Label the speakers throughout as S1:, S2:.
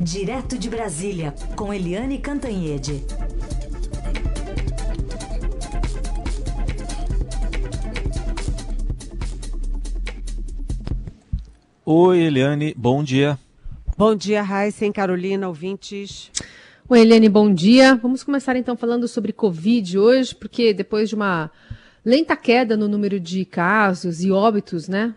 S1: Direto de Brasília, com Eliane Cantanhede.
S2: Oi, Eliane, bom dia.
S3: Bom dia, Raíssa, Carolina, ouvintes.
S4: Oi, Eliane, bom dia. Vamos começar então falando sobre Covid hoje, porque depois de uma lenta queda no número de casos e óbitos, né,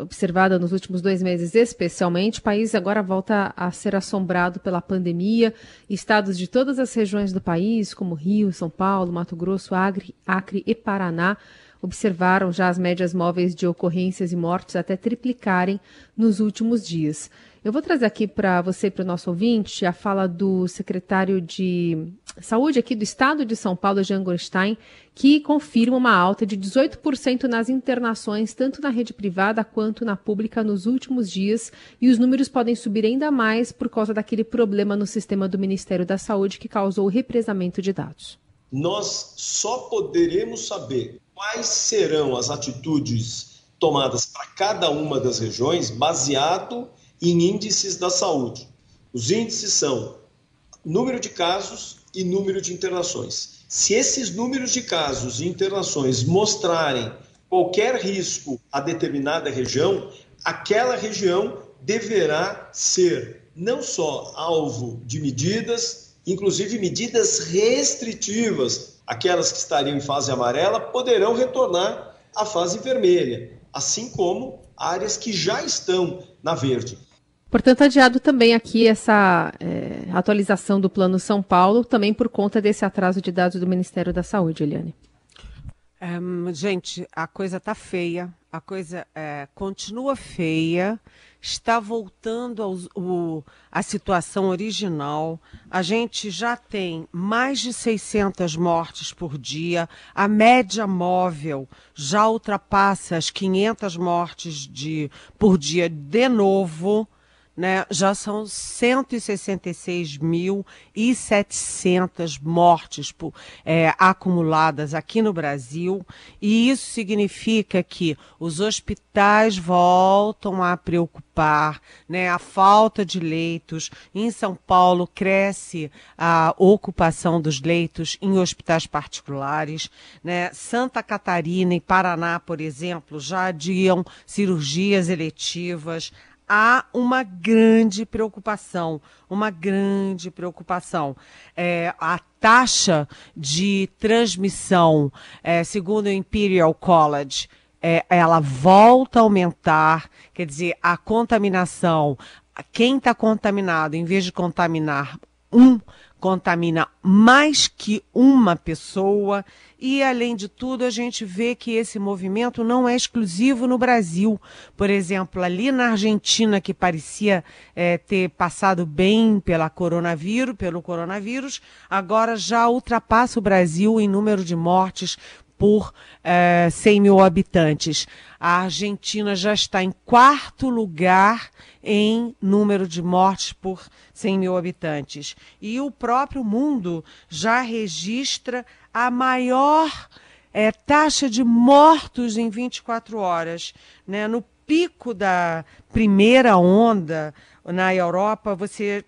S4: observada nos últimos dois meses, especialmente, o país agora volta a ser assombrado pela pandemia. Estados de todas as regiões do país, como Rio, São Paulo, Mato Grosso, Acre, Acre e Paraná, observaram já as médias móveis de ocorrências e mortes até triplicarem nos últimos dias. Eu vou trazer aqui para você e para o nosso ouvinte a fala do secretário de Saúde aqui do Estado de São Paulo, Jean Gorstein, que confirma uma alta de 18% nas internações, tanto na rede privada quanto na pública, nos últimos dias, e os números podem subir ainda mais por causa daquele problema no sistema do Ministério da Saúde que causou o represamento de dados.
S5: Nós só poderemos saber quais serão as atitudes tomadas para cada uma das regiões baseado em índices da saúde. Os índices são número de casos e número de internações. Se esses números de casos e internações mostrarem qualquer risco a determinada região, aquela região deverá ser não só alvo de medidas, inclusive medidas restritivas. Aquelas que estariam em fase amarela poderão retornar à fase vermelha, assim como áreas que já estão na verde.
S4: Portanto, adiado também aqui essa é, atualização do Plano São Paulo, também por conta desse atraso de dados do Ministério da Saúde, Eliane.
S3: Um, gente, a coisa está feia, a coisa é, continua feia, está voltando à situação original. A gente já tem mais de 600 mortes por dia, a média móvel já ultrapassa as 500 mortes de, por dia de novo né, já são 166.700 mortes é, acumuladas aqui no Brasil, e isso significa que os hospitais voltam a preocupar, né, a falta de leitos. Em São Paulo cresce a ocupação dos leitos em hospitais particulares. Né? Santa Catarina e Paraná, por exemplo, já adiam cirurgias eletivas há uma grande preocupação, uma grande preocupação. É, a taxa de transmissão, é, segundo o Imperial College, é, ela volta a aumentar, quer dizer, a contaminação, quem está contaminado, em vez de contaminar um, contamina mais que uma pessoa e, além de tudo, a gente vê que esse movimento não é exclusivo no Brasil. Por exemplo, ali na Argentina, que parecia é, ter passado bem pela coronavírus, pelo coronavírus, agora já ultrapassa o Brasil em número de mortes por é, 100 mil habitantes. A Argentina já está em quarto lugar em número de mortes por 100 mil habitantes. E o próprio mundo já registra a maior é, taxa de mortos em 24 horas. Né? No pico da primeira onda na Europa, você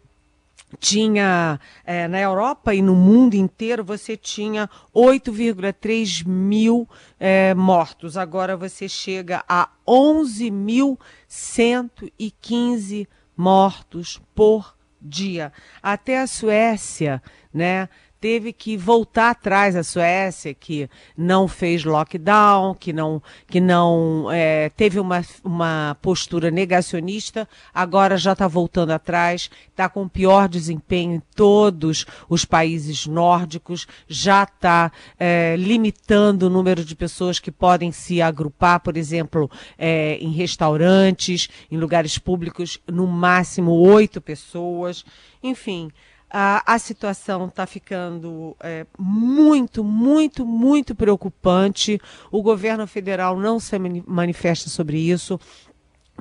S3: tinha é, na Europa e no mundo inteiro você tinha 8,3 mil é, mortos. Agora você chega a 11.115 mortos por dia. Até a Suécia, né? Teve que voltar atrás a Suécia, que não fez lockdown, que não, que não é, teve uma, uma postura negacionista, agora já está voltando atrás, está com pior desempenho em todos os países nórdicos, já está é, limitando o número de pessoas que podem se agrupar, por exemplo, é, em restaurantes, em lugares públicos, no máximo oito pessoas. Enfim, a, a situação está ficando é, muito, muito, muito preocupante. O governo federal não se manifesta sobre isso.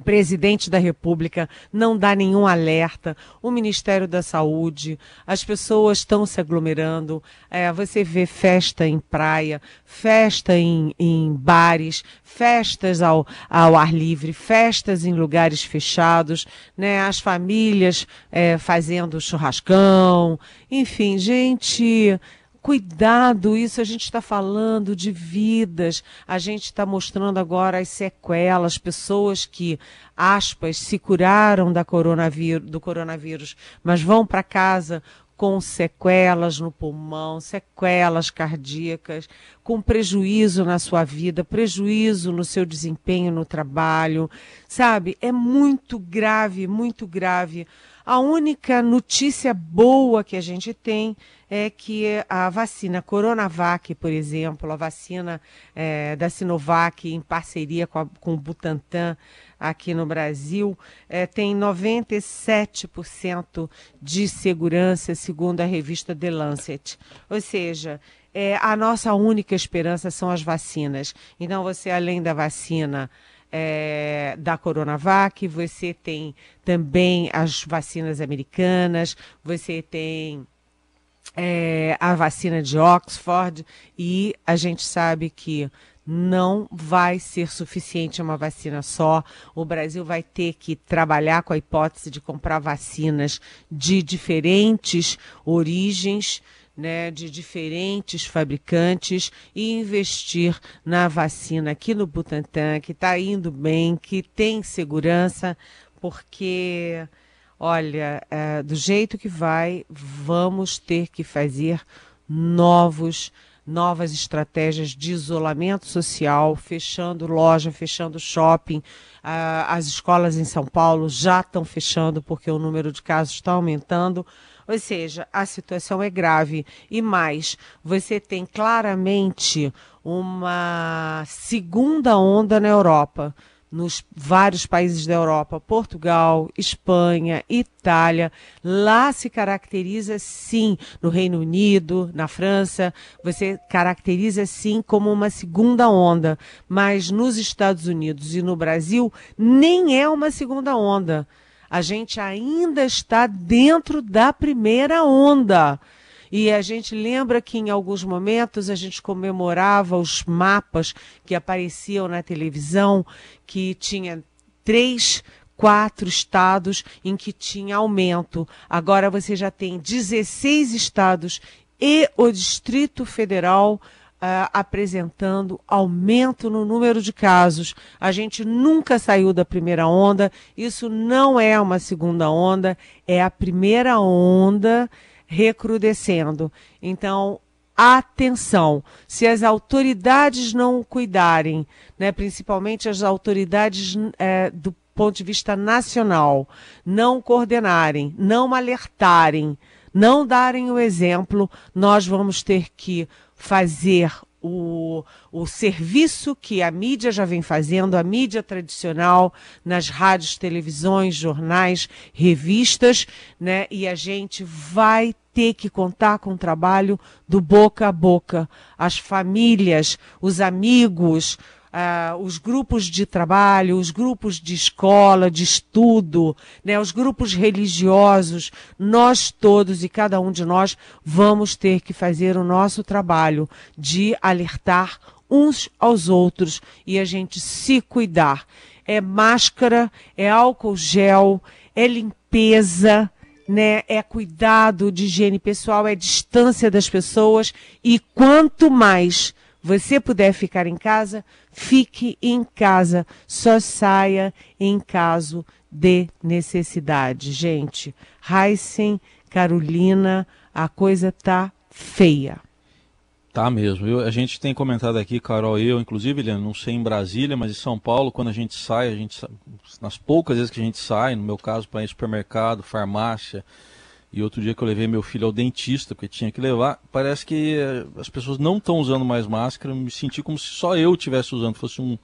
S3: Presidente da República não dá nenhum alerta, o Ministério da Saúde, as pessoas estão se aglomerando, é, você vê festa em praia, festa em, em bares, festas ao, ao, ar livre, festas em lugares fechados, né, as famílias é, fazendo churrascão, enfim, gente Cuidado, isso a gente está falando de vidas, a gente está mostrando agora as sequelas, pessoas que, aspas, se curaram da coronavírus, do coronavírus, mas vão para casa com sequelas no pulmão, sequelas cardíacas, com prejuízo na sua vida, prejuízo no seu desempenho no trabalho, sabe? É muito grave, muito grave. A única notícia boa que a gente tem é que a vacina Coronavac, por exemplo, a vacina é, da Sinovac em parceria com, a, com o Butantan aqui no Brasil, é, tem 97% de segurança, segundo a revista The Lancet. Ou seja, é, a nossa única esperança são as vacinas. Então, você, além da vacina é, da Coronavac, você tem também as vacinas americanas, você tem é, a vacina de Oxford e a gente sabe que não vai ser suficiente uma vacina só. O Brasil vai ter que trabalhar com a hipótese de comprar vacinas de diferentes origens, né, de diferentes fabricantes e investir na vacina aqui no Butantan, que está indo bem, que tem segurança, porque olha, é, do jeito que vai, vamos ter que fazer novos novas estratégias de isolamento social, fechando loja, fechando shopping. Ah, as escolas em São Paulo já estão fechando porque o número de casos está aumentando. Ou seja, a situação é grave. E mais, você tem claramente uma segunda onda na Europa nos vários países da Europa, Portugal, Espanha, Itália. Lá se caracteriza sim, no Reino Unido, na França, você caracteriza sim como uma segunda onda, mas nos Estados Unidos e no Brasil nem é uma segunda onda. A gente ainda está dentro da primeira onda. E a gente lembra que em alguns momentos a gente comemorava os mapas que apareciam na televisão, que tinha três, quatro estados em que tinha aumento. Agora você já tem 16 estados e o Distrito Federal Uh, apresentando aumento no número de casos. A gente nunca saiu da primeira onda, isso não é uma segunda onda, é a primeira onda recrudescendo. Então, atenção, se as autoridades não cuidarem, né, principalmente as autoridades é, do ponto de vista nacional, não coordenarem, não alertarem, não darem o exemplo, nós vamos ter que fazer o, o serviço que a mídia já vem fazendo, a mídia tradicional, nas rádios, televisões, jornais, revistas, né? E a gente vai ter que contar com o trabalho do boca a boca. As famílias, os amigos, uh, os grupos de trabalho, os grupos de escola, de estudo, né, os grupos religiosos, nós todos e cada um de nós vamos ter que fazer o nosso trabalho de alertar uns aos outros e a gente se cuidar. É máscara, é álcool gel, é limpeza, né? É cuidado de higiene pessoal, é distância das pessoas e quanto mais você puder ficar em casa, fique em casa. Só saia em caso de necessidade. Gente, Heisen, Carolina, a coisa tá feia.
S2: Tá mesmo. Eu, a gente tem comentado aqui, Carol eu, inclusive, Eliane, não sei em Brasília, mas em São Paulo, quando a gente sai, a gente nas poucas vezes que a gente sai, no meu caso, para ir supermercado, farmácia, e outro dia que eu levei meu filho ao dentista, porque tinha que levar, parece que eh, as pessoas não estão usando mais máscara, me senti como se só eu estivesse usando, fosse um,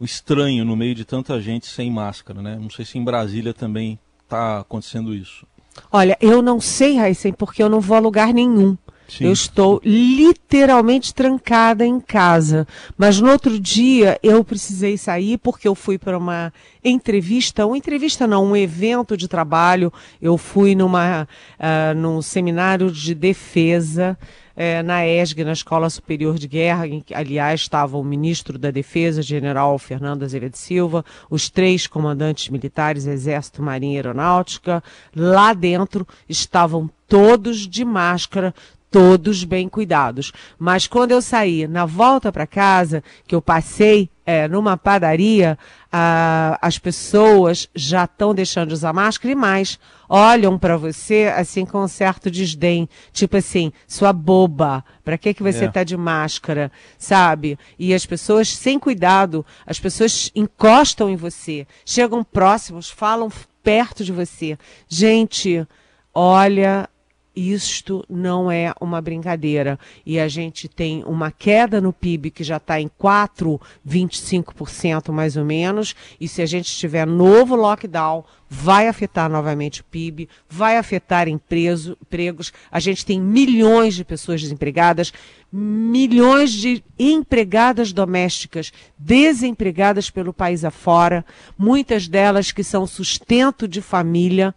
S2: um, estranho no meio de tanta gente sem máscara, né? Não sei se em Brasília também está acontecendo isso.
S3: Olha, eu não sei, Raíssen, porque eu não vou a lugar nenhum. Sim. Eu estou literalmente trancada em casa. Mas no outro dia eu precisei sair porque eu fui para uma entrevista, uma entrevista não, um evento de trabalho. Eu fui numa, uh, num seminário de defesa é, na ESG, na Escola Superior de Guerra, em que, aliás, estava o ministro da Defesa, general Fernando Azevedo Silva, os três comandantes militares, Exército, Marinha e Aeronáutica. Lá dentro estavam todos de máscara, todos bem cuidados. Mas quando eu saí na volta para casa, que eu passei é, numa padaria, ah, as pessoas já estão deixando de usar máscara e mais olham para você assim com um certo desdém, tipo assim, sua boba, para que que você é. tá de máscara, sabe? E as pessoas sem cuidado, as pessoas encostam em você, chegam próximos, falam perto de você. Gente, olha, isto não é uma brincadeira. E a gente tem uma queda no PIB que já está em 4,25% mais ou menos. E se a gente tiver novo lockdown, vai afetar novamente o PIB, vai afetar empreso, empregos. A gente tem milhões de pessoas desempregadas, milhões de empregadas domésticas desempregadas pelo país afora, muitas delas que são sustento de família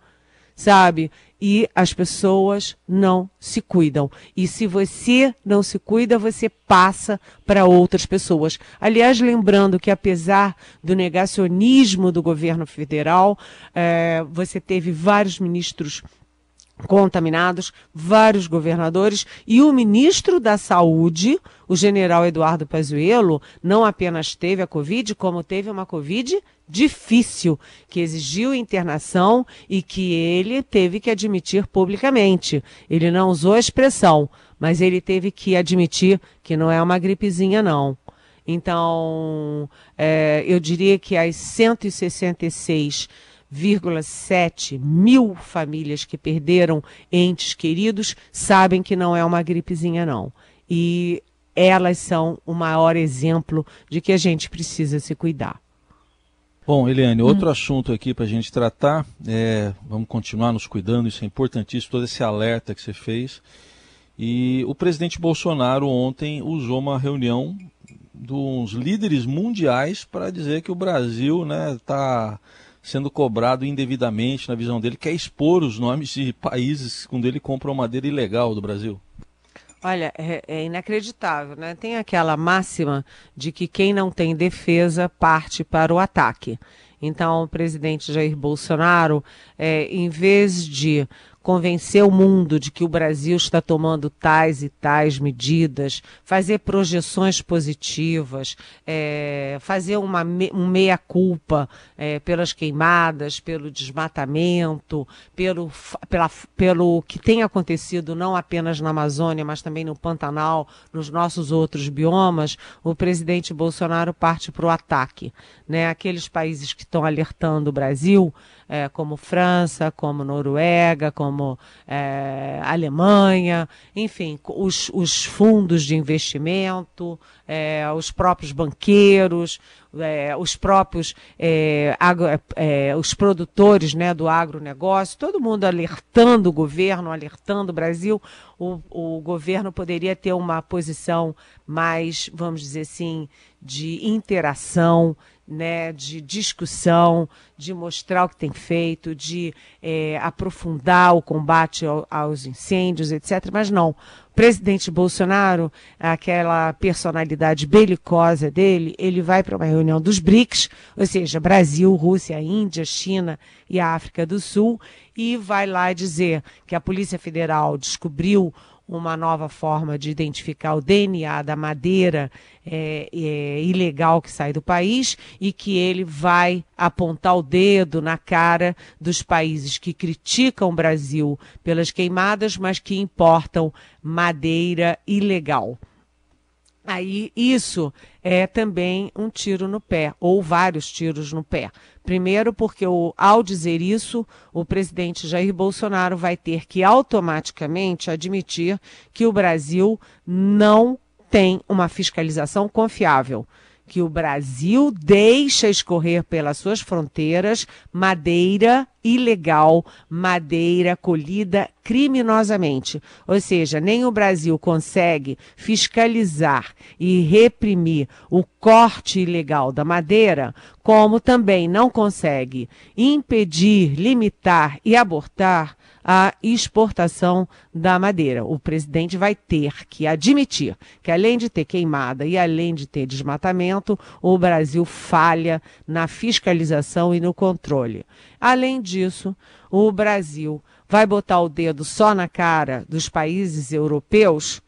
S3: sabe? E as pessoas não se cuidam. E se você não se cuida, você passa para outras pessoas. Aliás, lembrando que apesar do negacionismo do governo federal, é, você teve vários ministros contaminados, vários governadores e o ministro da Saúde, o general Eduardo Pazuello, não apenas teve a Covid, como teve uma Covid difícil, que exigiu internação e que ele teve que admitir publicamente. Ele não usou a expressão, mas ele teve que admitir que não é uma gripezinha, não. Então, é, eu diria que as 166 1,7 mil famílias que perderam entes queridos sabem que não é uma gripezinha, não. E elas são o maior exemplo de que a gente precisa se cuidar.
S2: Bom, Eliane, outro hum. assunto aqui para a gente tratar, é, vamos continuar nos cuidando, isso é importantíssimo, todo esse alerta que você fez. E o presidente Bolsonaro ontem usou uma reunião dos líderes mundiais para dizer que o Brasil está né, sendo cobrado indevidamente, na visão dele, quer expor os nomes de países com ele compram madeira ilegal do Brasil.
S3: Olha, é, é, inacreditável, né? Tem aquela máxima de que quem não tem defesa parte para o ataque. Então, o presidente Jair Bolsonaro, é, em vez de convencer o mundo de que o Brasil está tomando tais e tais medidas, fazer projeções positivas, é, fazer uma um meia-culpa é, pelas queimadas, pelo desmatamento, pelo, pela, pelo que tem acontecido não apenas na Amazônia, mas também no Pantanal, nos nossos outros biomas, o presidente Bolsonaro parte para o ataque. Né? Aqueles países que estão alertando o Brasil é, como França, como Noruega, como é, Alemanha, enfim, os, os, fundos de investimento, é, os próprios banqueiros, é, os próprios é, agro, é, os produtores né, do agronegócio, todo mundo alertando o governo, alertando o Brasil, o, o governo poderia ter uma posição mais, vamos dizer assim, de interação, né, de discussão, de mostrar o que tem feito, de é, aprofundar o combate ao, aos incêndios, etc. Mas não. O presidente Bolsonaro, aquela personalidade belicosa dele, ele vai para uma reunião dos BRICS, ou seja, Brasil, Rússia, Índia, China e África do Sul, e vai lá dizer que a Polícia Federal descobriu uma nova forma de identificar o DNA da madeira é, é, ilegal que sai do país e que ele vai apontar o dedo na cara dos países que criticam o Brasil pelas queimadas, mas que importam madeira ilegal. Aí isso é também um tiro no pé, ou vários tiros no pé. Primeiro, porque o, ao dizer isso, o presidente Jair Bolsonaro vai ter que automaticamente admitir que o Brasil não tem uma fiscalização confiável que o Brasil deixa escorrer pelas suas fronteiras madeira ilegal madeira colhida criminosamente. Ou seja, nem o Brasil consegue fiscalizar e reprimir o corte ilegal da madeira, como também não consegue impedir, limitar e abortar a exportação da madeira. O presidente vai ter que admitir que, além de ter queimada e além de ter desmatamento, o Brasil falha na fiscalização e no controle. Além disso, o Brasil vai botar o dedo só na cara dos países europeus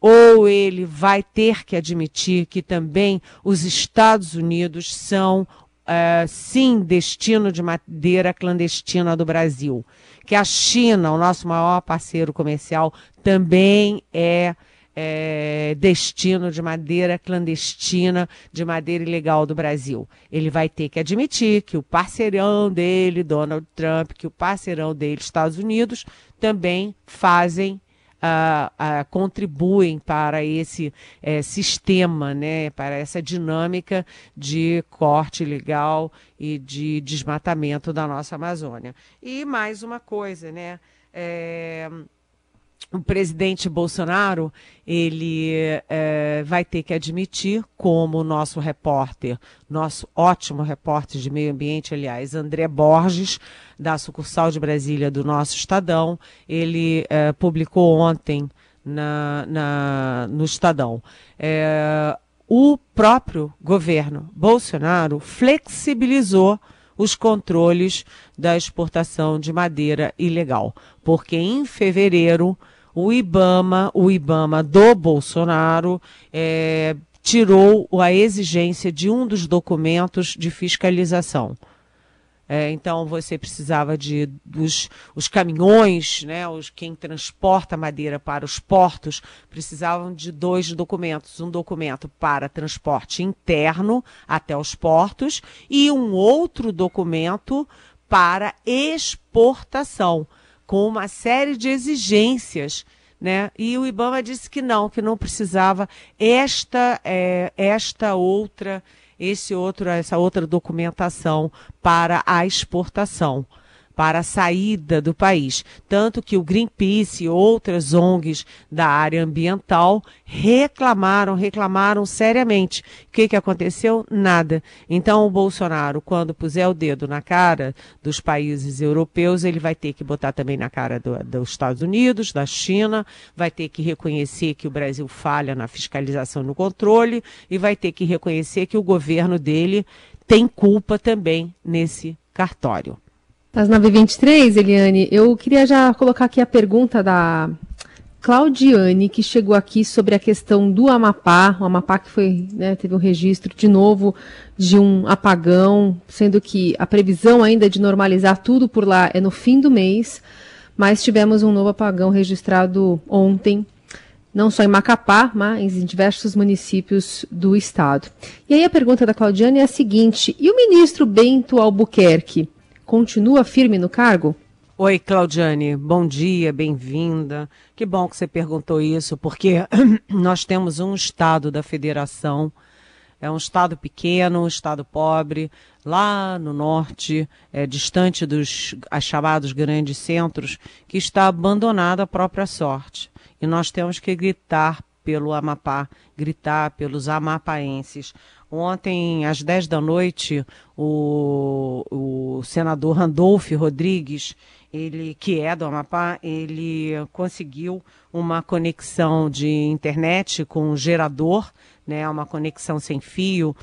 S3: ou ele vai ter que admitir que também os Estados Unidos são uh, sim destino de madeira clandestina do Brasil. Que a China, o nosso maior parceiro comercial, também é, é destino de madeira clandestina, de madeira ilegal do Brasil. Ele vai ter que admitir que o parceirão dele, Donald Trump, que o parceirão dele, Estados Unidos, também fazem uh, uh, contribuem para esse uh, sistema, né, para essa dinâmica de corte legal e de desmatamento da nossa Amazônia. E mais uma coisa, né? É, o presidente Bolsonaro ele é, vai ter que admitir, como o nosso repórter, nosso ótimo repórter de meio ambiente, aliás, André Borges, da sucursal de Brasília do nosso Estadão, ele é, publicou ontem na, na, no Estadão. É, o próprio governo Bolsonaro flexibilizou os controles da exportação de madeira ilegal, porque em fevereiro o IBAMA, o IBAMA do Bolsonaro, é, tirou a exigência de um dos documentos de fiscalização. É, então você precisava de dos os caminhões, né, os quem transporta madeira para os portos precisavam de dois documentos, um documento para transporte interno até os portos e um outro documento para exportação com uma série de exigências. Né? E o IBAMA disse que não, que não precisava esta, é, esta outra, esse outro, essa outra documentação para a exportação para a saída do país. Tanto que o Greenpeace e outras ONGs da área ambiental reclamaram, reclamaram seriamente. O que, que aconteceu? Nada. Então, o Bolsonaro, quando puser o dedo na cara dos países europeus, ele vai ter que botar também na cara do, dos Estados Unidos, da China, vai ter que reconhecer que o Brasil falha na fiscalização no controle e vai ter que reconhecer que o governo dele tem culpa também nesse cartório.
S4: Às 9h23, Eliane, eu queria já colocar aqui a pergunta da Claudiane, que chegou aqui sobre a questão do Amapá, o Amapá que foi, né, teve um registro de novo de um apagão, sendo que a previsão ainda de normalizar tudo por lá é no fim do mês, mas tivemos um novo apagão registrado ontem, não só em Macapá, mas em diversos municípios do estado. E aí a pergunta da Claudiane é a seguinte: e o ministro Bento Albuquerque? Continua firme no cargo?
S3: Oi, Claudiane, bom dia, bem-vinda. Que bom que você perguntou isso, porque nós temos um estado da federação, é um estado pequeno, um estado pobre, lá no norte, é, distante dos chamados grandes centros, que está abandonado à própria sorte. E nós temos que gritar pelo Amapá, gritar pelos amapaenses. Ontem, às 10 da noite, o, o senador Randolph Rodrigues, ele, que é do Amapá, ele conseguiu uma conexão de internet com um gerador, né, uma conexão sem fio,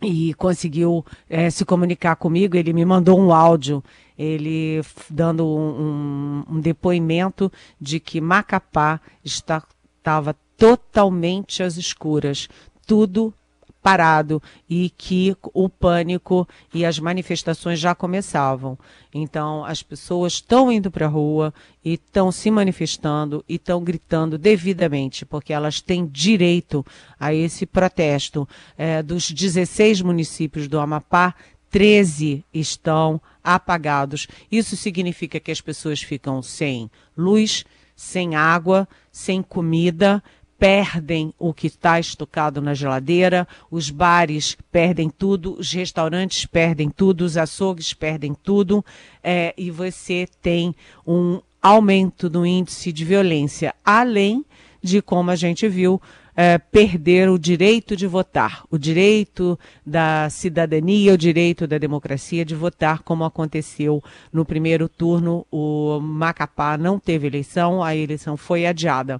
S3: e conseguiu é, se comunicar comigo. Ele me mandou um áudio, ele dando um, um, depoimento de que Macapá estava totalmente às escuras, tudo parado e que o pânico e as manifestações já começavam. Então, as pessoas estão indo para a rua e estão se manifestando e estão gritando devidamente, porque elas têm direito a esse protesto. É, dos 16 municípios do Amapá, 13 estão apagados. Isso significa que as pessoas ficam sem luz, sem água, sem comida, perdem o que está estocado na geladeira, os bares perdem tudo, os restaurantes perdem tudo, os açougues perdem tudo, é, e você tem um aumento do índice de violência, além de, como a gente viu, é, perder o direito de votar, o direito da cidadania, o direito da democracia de votar, como aconteceu no primeiro turno. O Macapá não teve eleição, a eleição foi adiada.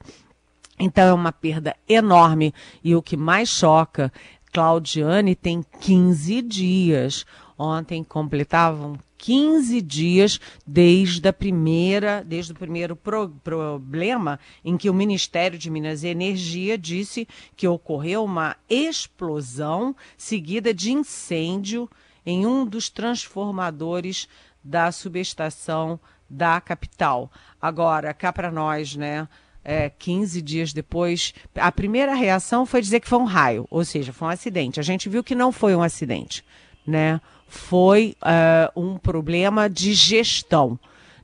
S3: Então é uma perda enorme. E o que mais choca, Claudiane tem 15 dias. Ontem completavam 15 dias desde a primeira, desde o primeiro pro, problema em que o Ministério de Minas e Energia disse que ocorreu uma explosão seguida de incêndio em um dos transformadores da subestação da capital. Agora, cá para nós, né? É, 15 dias depois, a primeira reação foi dizer que foi um raio, ou seja, foi um acidente. A gente viu que não foi um acidente, né? foi uh, um problema de gestão.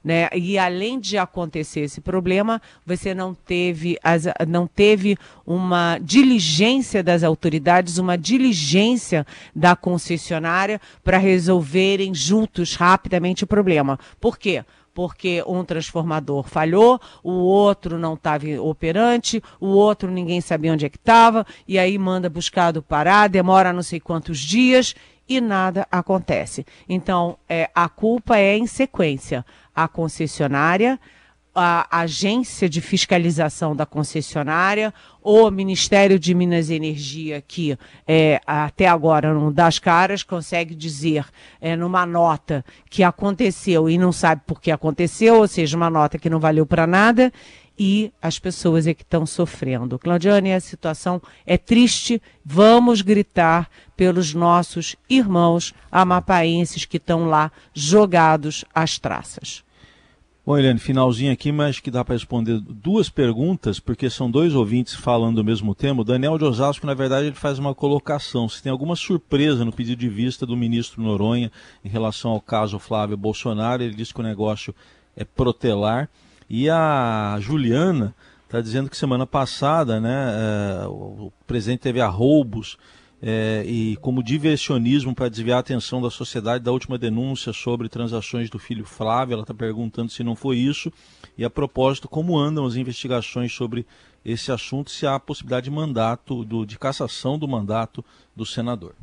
S3: Né? E além de acontecer esse problema, você não teve, as, não teve uma diligência das autoridades, uma diligência da concessionária para resolverem juntos rapidamente o problema. Por quê? Porque um transformador falhou, o outro não estava operante, o outro ninguém sabia onde é que estava, e aí manda buscar do Pará, demora não sei quantos dias e nada acontece. Então, é, a culpa é em sequência. A concessionária, a agência de fiscalização da concessionária, o Ministério de Minas e Energia, que é, até agora não dá as caras, consegue dizer é, numa nota que aconteceu e não sabe por que aconteceu, ou seja, uma nota que não valeu para nada, e as pessoas é que estão sofrendo. Claudiane, a situação é triste. Vamos gritar pelos nossos irmãos amapaenses que estão lá jogados às traças.
S2: Bom, Helene, finalzinho aqui, mas que dá para responder duas perguntas, porque são dois ouvintes falando do mesmo tema. O Daniel de Osasco, na verdade, ele faz uma colocação. Se tem alguma surpresa no pedido de vista do ministro Noronha em relação ao caso Flávio Bolsonaro, ele diz que o negócio é protelar. E a Juliana está dizendo que semana passada né, é, o presidente teve arroubos é, e como diversionismo para desviar a atenção da sociedade da última denúncia sobre transações do filho Flávio. Ela está perguntando se não foi isso. E a propósito, como andam as investigações sobre esse assunto, se há possibilidade de mandato, do, de cassação do mandato do senador.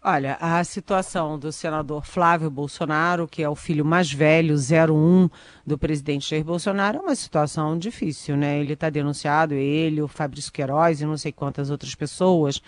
S3: Olha, a situação do senador Flávio Bolsonaro, que é o filho mais velho, 01 do presidente Jair Bolsonaro, é uma situação difícil, né? Ele está denunciado, ele, o Fabrício Queiroz e não sei quantas outras pessoas,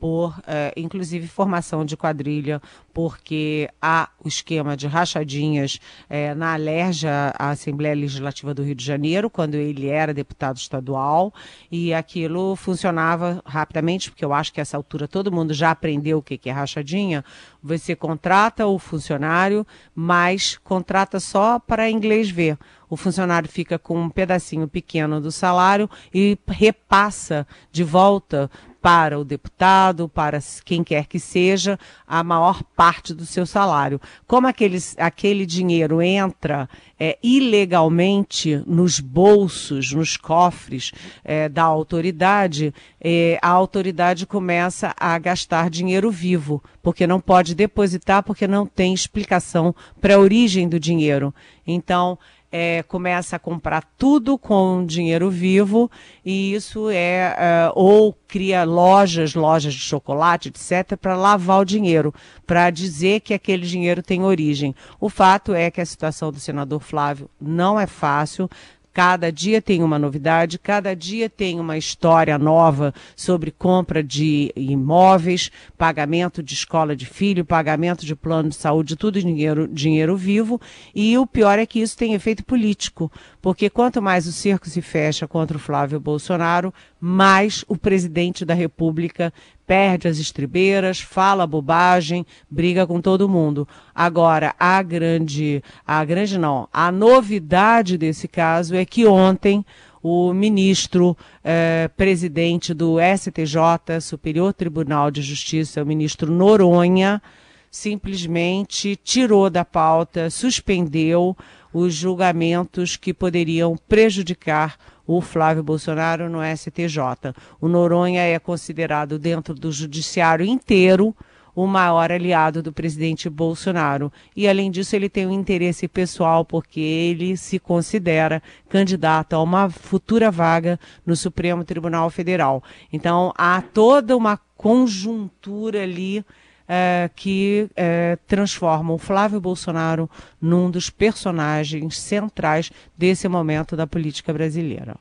S3: por, eh, inclusive, formação de quadrilha, porque há o esquema de rachadinhas eh, na Alerja, a Assembleia Legislativa do Rio de Janeiro, quando ele era deputado estadual, e aquilo funcionava rapidamente, porque eu acho que a essa altura todo mundo já aprendeu o que é rachadinha. Você contrata o funcionário, mas contrata só para inglês ver o funcionário fica com um pedacinho pequeno do salário e repassa de volta para o deputado, para quem quer que seja, a maior parte do seu salário. Como aqueles, aquele dinheiro entra é, ilegalmente nos bolsos, nos cofres é, da autoridade, é, a autoridade começa a gastar dinheiro vivo, porque não pode depositar, porque não tem explicação para a origem do dinheiro. Então, é, começa a comprar tudo com dinheiro vivo e isso é, é ou cria lojas, lojas de chocolate, etc, para lavar o dinheiro, para dizer que aquele dinheiro tem origem. O fato é que a situação do senador Flávio não é fácil. Cada dia tem uma novidade, cada dia tem uma história nova sobre compra de imóveis, pagamento de escola de filho, pagamento de plano de saúde, tudo dinheiro, dinheiro vivo. E o pior é que isso tem efeito político, porque quanto mais o cerco se fecha contra o Flávio Bolsonaro, mais o presidente da República perde as estribeiras, fala bobagem, briga com todo mundo. Agora, a grande, a grande não, a novidade desse caso é que ontem o ministro eh, presidente do STJ, Superior Tribunal de Justiça, o ministro Noronha, simplesmente tirou da pauta, suspendeu os julgamentos que poderiam prejudicar o Flávio Bolsonaro no STJ. O Noronha é considerado dentro do judiciário inteiro o maior aliado do presidente Bolsonaro. E, além disso, ele tem um interesse pessoal, porque ele se considera candidato a uma futura vaga no Supremo Tribunal Federal. Então, há toda uma conjuntura ali é, que é, transforma o Flávio Bolsonaro num dos personagens centrais desse momento da política brasileira.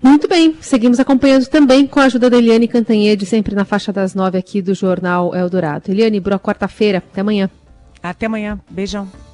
S4: Muito bem, seguimos acompanhando também com a ajuda da Eliane Cantanhede, sempre na faixa das nove aqui do Jornal Eldorado. Eliane, boa quarta-feira, até amanhã.
S3: Até amanhã, beijão.